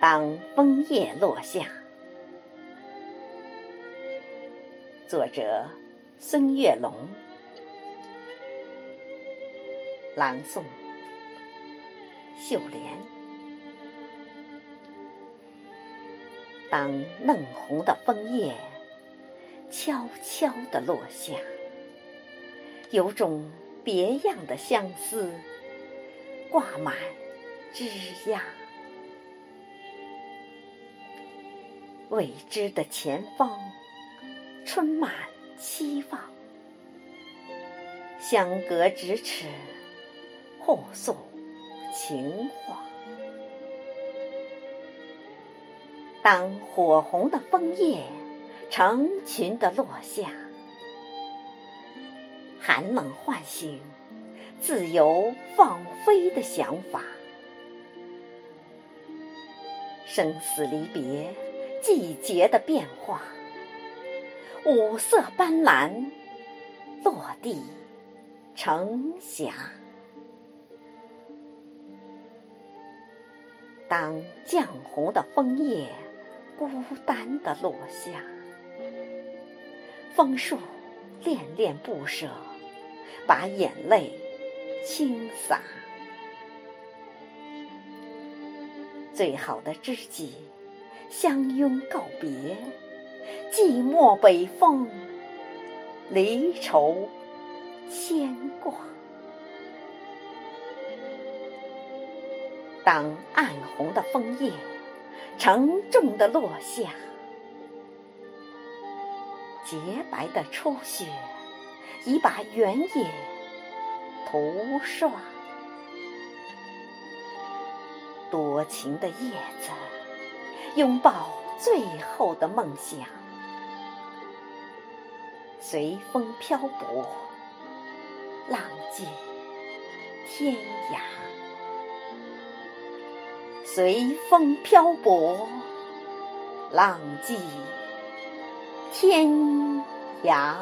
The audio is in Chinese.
当枫叶落下，作者孙月龙，朗诵秀莲。当嫩红的枫叶悄悄地落下，有种别样的相思挂满枝桠。未知的前方，春满期望。相隔咫尺，互诉情话。当火红的枫叶成群的落下，寒冷唤醒自由放飞的想法。生死离别。季节的变化，五色斑斓，落地成霞。当绛红的枫叶孤单的落下，枫树恋恋不舍，把眼泪倾洒。最好的知己。相拥告别，寂寞北风，离愁牵挂。当暗红的枫叶沉重的落下，洁白的初雪已把原野涂刷。多情的叶子。拥抱最后的梦想，随风漂泊，浪迹天涯。随风漂泊，浪迹天涯。